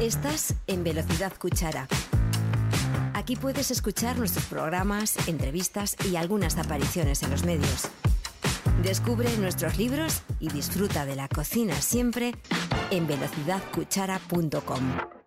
Estás en Velocidad Cuchara. Aquí puedes escuchar nuestros programas, entrevistas y algunas apariciones en los medios. Descubre nuestros libros y disfruta de la cocina siempre en velocidadcuchara.com.